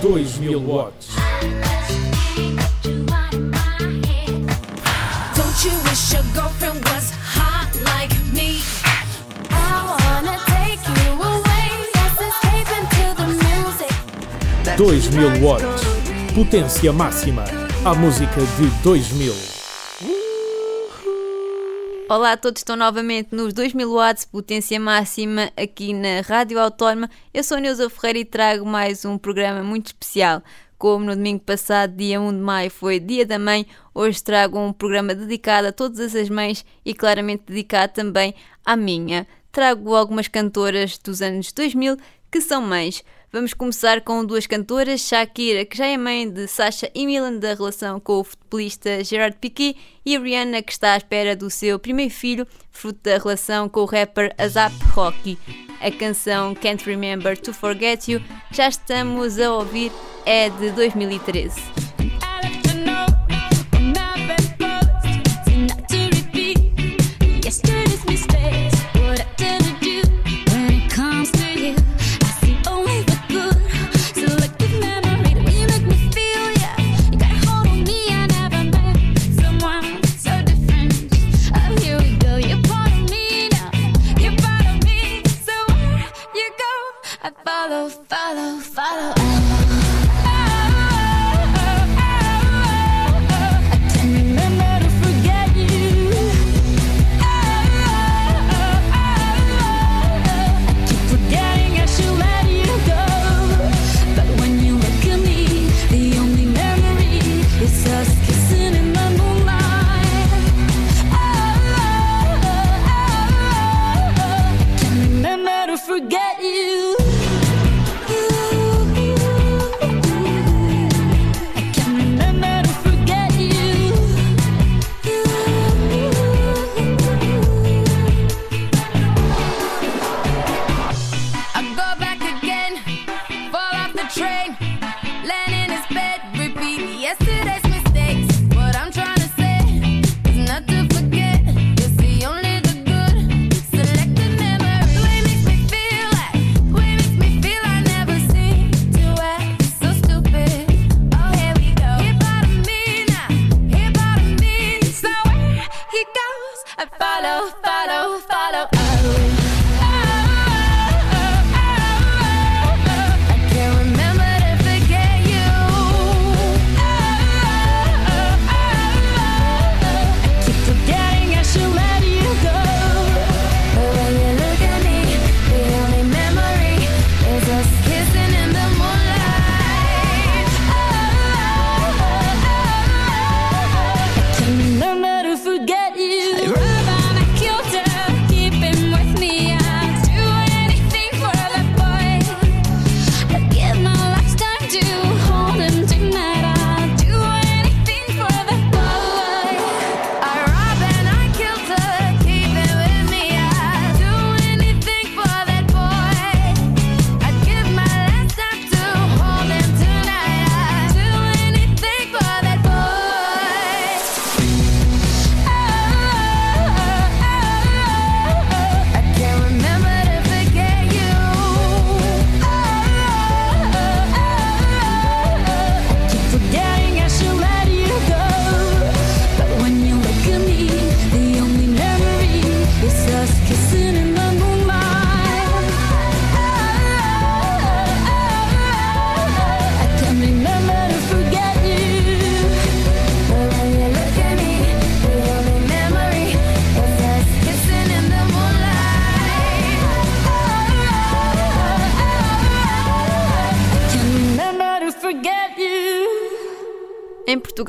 2000 watts. Don't you wish your girlfriend was hot like me? I wanna take you away. Let's escape into the music. 2000 watts. Potência máxima. A música de 2000. Olá a todos, estão novamente nos 2000 watts, potência máxima, aqui na Rádio Autónoma. Eu sou Neuza Ferreira e trago mais um programa muito especial. Como no domingo passado, dia 1 de maio, foi Dia da Mãe, hoje trago um programa dedicado a todas as mães e claramente dedicado também à minha. Trago algumas cantoras dos anos 2000 que são mães. Vamos começar com duas cantoras, Shakira, que já é mãe de Sasha e Milan da relação com o futebolista Gerard Piqué, e Rihanna, que está à espera do seu primeiro filho, fruto da relação com o rapper Azap Rocky. A canção Can't Remember to Forget You, já estamos a ouvir, é de 2013. I follow, follow, follow. Oh.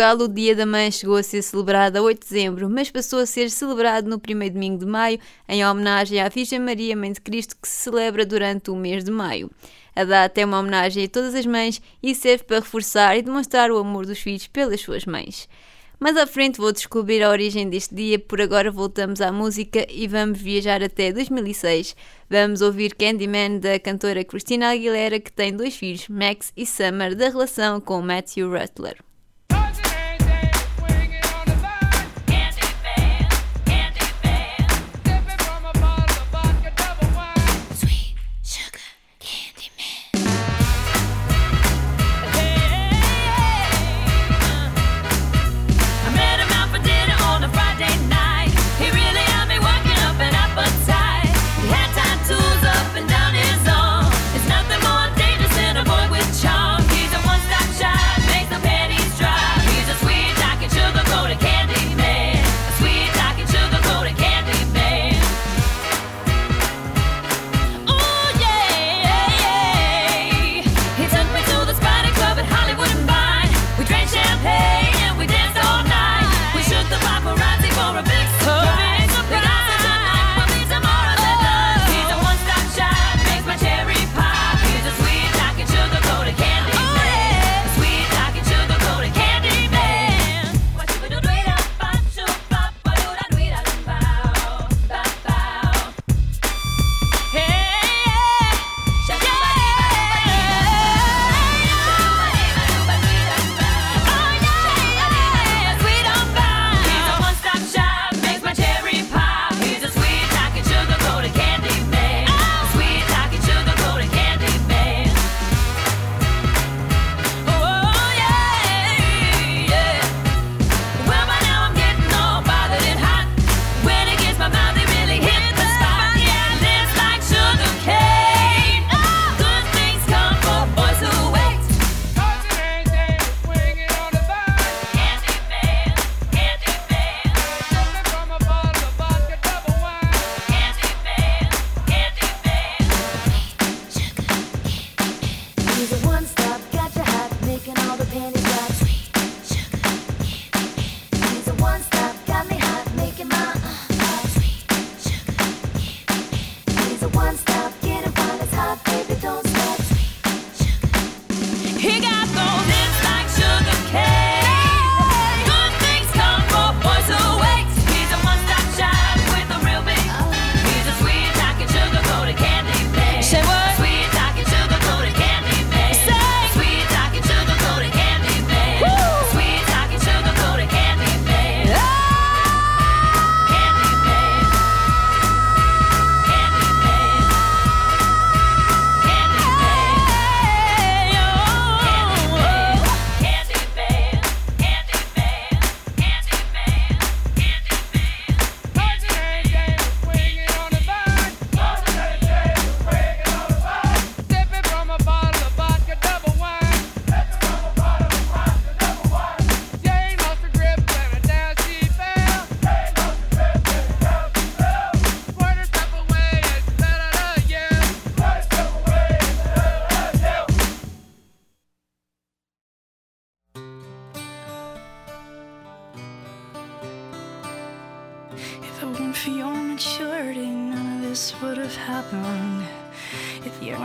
Portugal, o Dia da Mãe chegou a ser celebrado a 8 de dezembro, mas passou a ser celebrado no primeiro domingo de maio, em homenagem à Virgem Maria, Mãe de Cristo, que se celebra durante o mês de maio. A data é uma homenagem a todas as mães e serve para reforçar e demonstrar o amor dos filhos pelas suas mães. Mais à frente vou descobrir a origem deste dia, por agora voltamos à música e vamos viajar até 2006. Vamos ouvir Candyman da cantora Christina Aguilera, que tem dois filhos, Max e Summer, da relação com Matthew Rutler.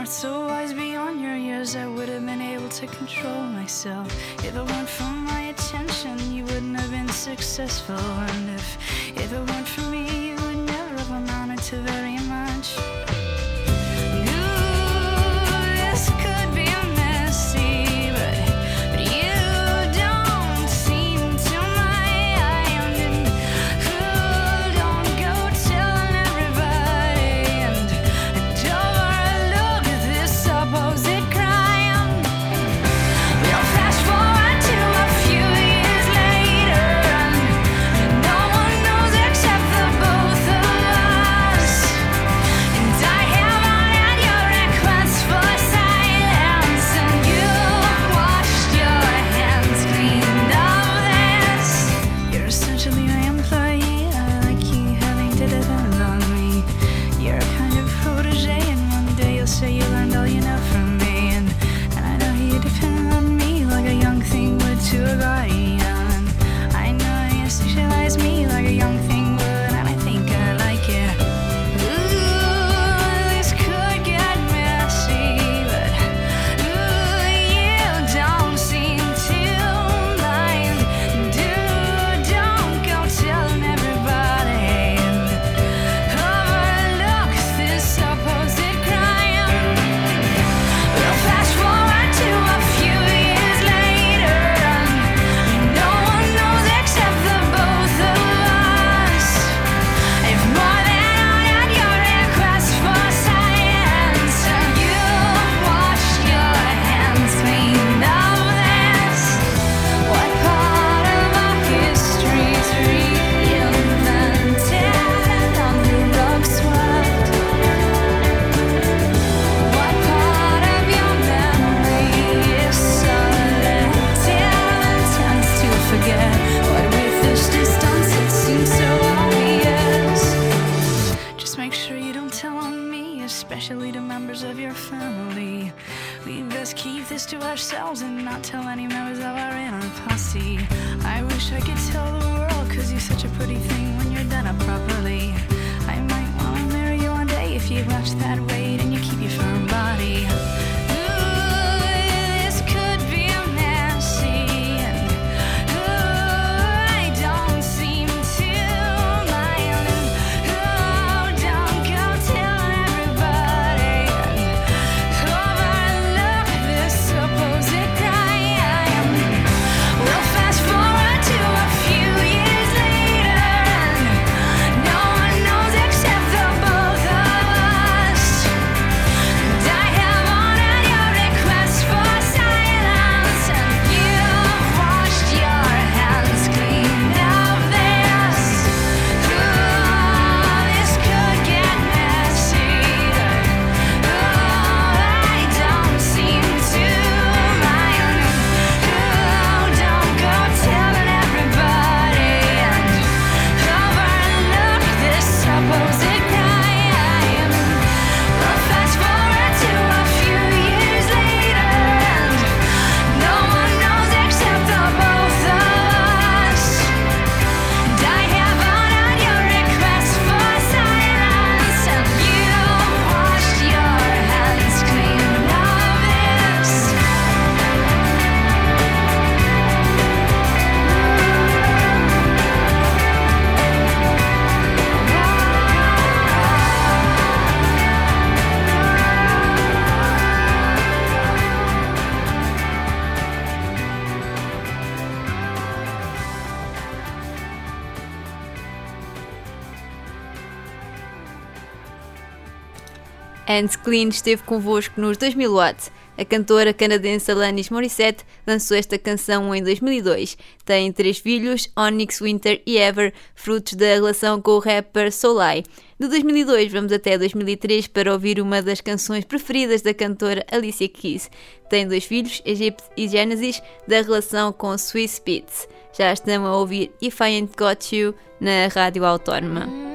not so wise beyond your years, I would have been able to control myself. If it weren't for my attention, you wouldn't have been successful. And if, if it weren't for me, you would never have amounted to very such a pretty thing when you're done up properly. I might wanna marry you one day if you rush that way. Anne Klein esteve convosco nos 2000 Watts. A cantora canadense Alanis Morissette lançou esta canção em 2002. Tem três filhos, Onyx, Winter e Ever, frutos da relação com o rapper Soulai. De 2002 vamos até 2003 para ouvir uma das canções preferidas da cantora Alicia Keys. Tem dois filhos, Egypt e Genesis, da relação com Swiss Beats. Já estamos a ouvir If I Ain't Got You na Rádio Autónoma.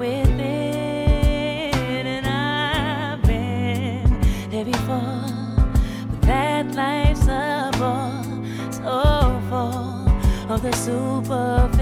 within, and I've been there before. But that life's a bore, so full of the superficial.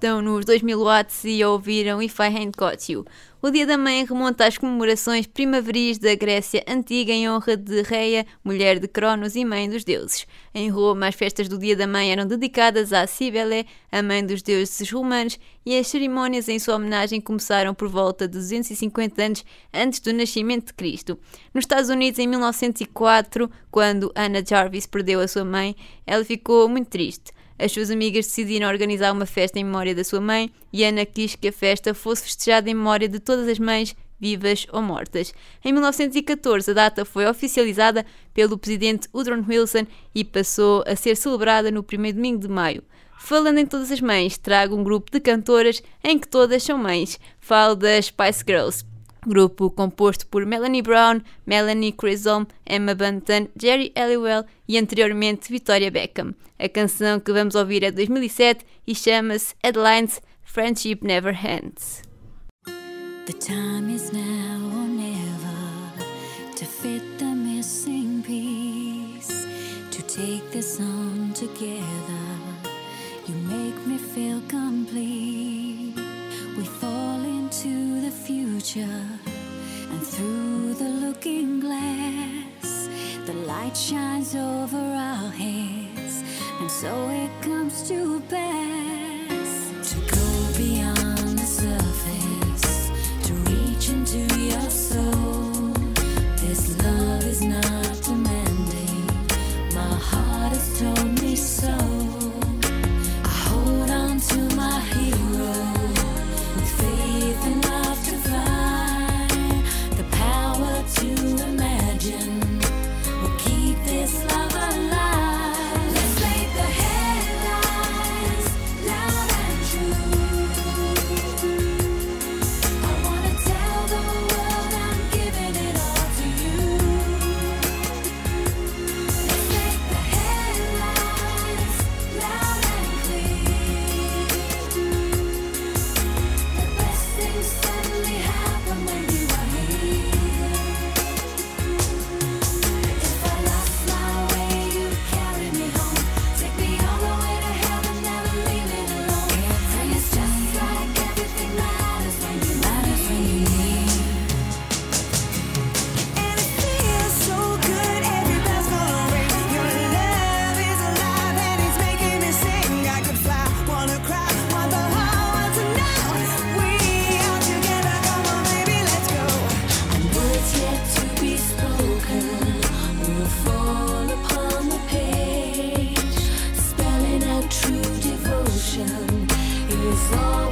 Estão nos 2000 watts e ouviram If I Ain't You. O Dia da Mãe remonta às comemorações primaveris da Grécia Antiga em honra de Reia, mulher de Cronos e mãe dos deuses. Em Roma, as festas do Dia da Mãe eram dedicadas a Cibele, a mãe dos deuses romanos, e as cerimónias em sua homenagem começaram por volta de 250 anos antes do nascimento de Cristo. Nos Estados Unidos, em 1904, quando Anna Jarvis perdeu a sua mãe, ela ficou muito triste. As suas amigas decidiram organizar uma festa em memória da sua mãe e Ana quis que a festa fosse festejada em memória de todas as mães vivas ou mortas. Em 1914, a data foi oficializada pelo presidente Woodrow Wilson e passou a ser celebrada no primeiro domingo de maio. Falando em todas as mães, trago um grupo de cantoras em que todas são mães. Falo das Spice Girls. Grupo composto por Melanie Brown, Melanie Chisholm, Emma Bunton, Jerry Halliwell e anteriormente Victoria Beckham. A canção que vamos ouvir é de 2007 e chama-se Headlines Friendship Never Ends. The time is now or never to fit the missing piece, to take this on together. Light shines over our heads, and so it comes to pass It's all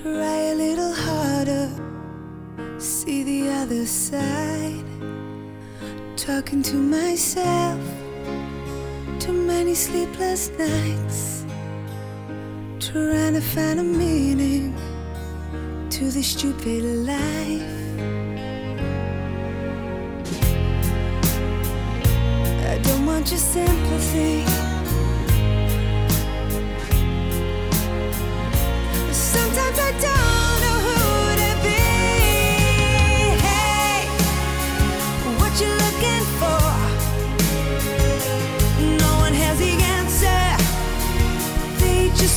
Try a little harder, see the other side. Talking to myself, too many sleepless nights. Trying to find a meaning to this stupid life. I don't want your sympathy.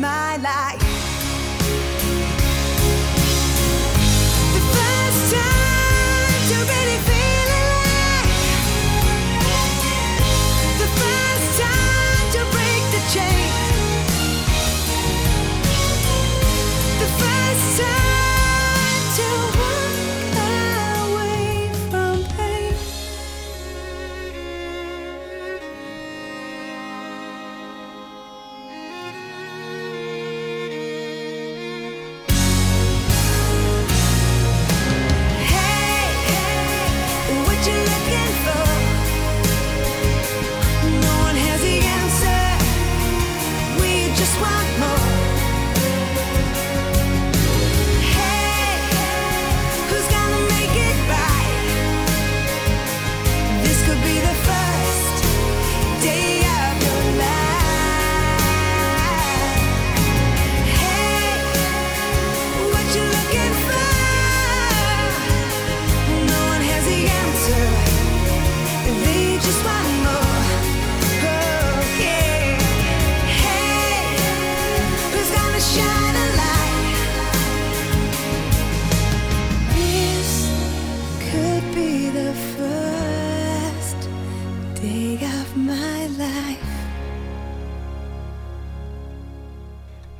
my life.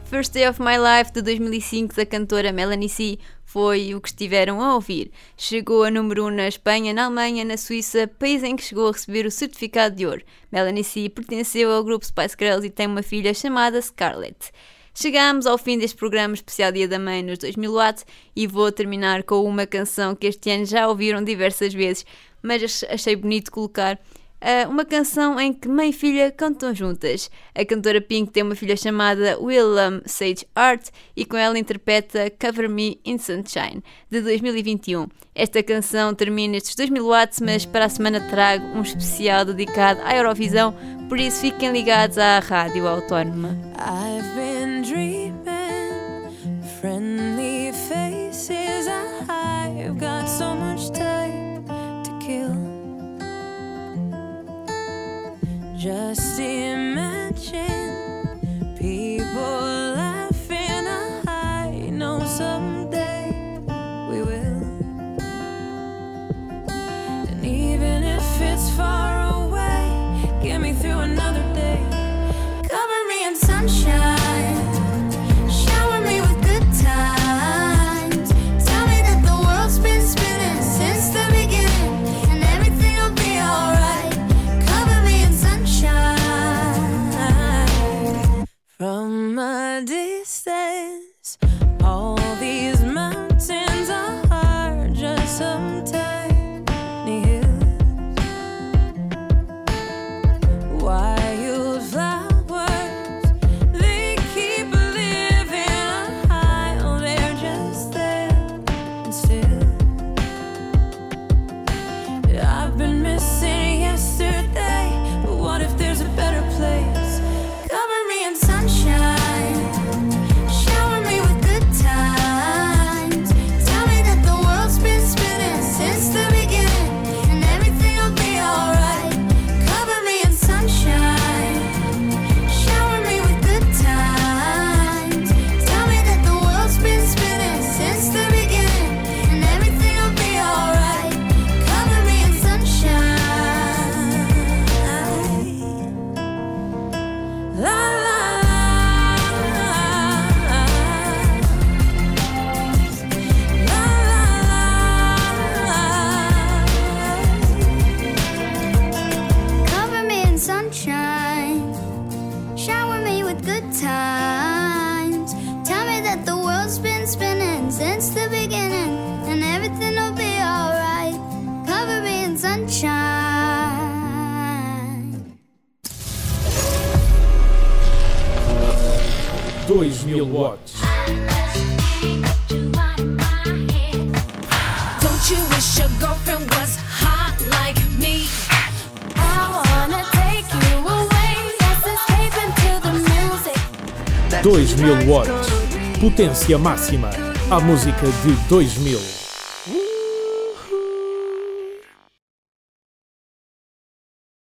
First Day of My Life de 2005 da cantora Melanie C foi o que estiveram a ouvir. Chegou a número 1 na Espanha, na Alemanha, na Suíça, país em que chegou a receber o certificado de ouro. Melanie C pertenceu ao grupo Spice Girls e tem uma filha chamada Scarlett. Chegamos ao fim deste programa especial Dia da Mãe nos 2000 watts e vou terminar com uma canção que este ano já ouviram diversas vezes, mas achei bonito colocar uma canção em que mãe e filha cantam juntas. A cantora Pink tem uma filha chamada Willam Sage Art e com ela interpreta Cover Me in Sunshine, de 2021. Esta canção termina estes 2000 watts, mas para a semana trago um especial dedicado à Eurovisão, por isso fiquem ligados à Rádio Autónoma. Into the music. 2000 watts. Potência máxima. A música de 2000.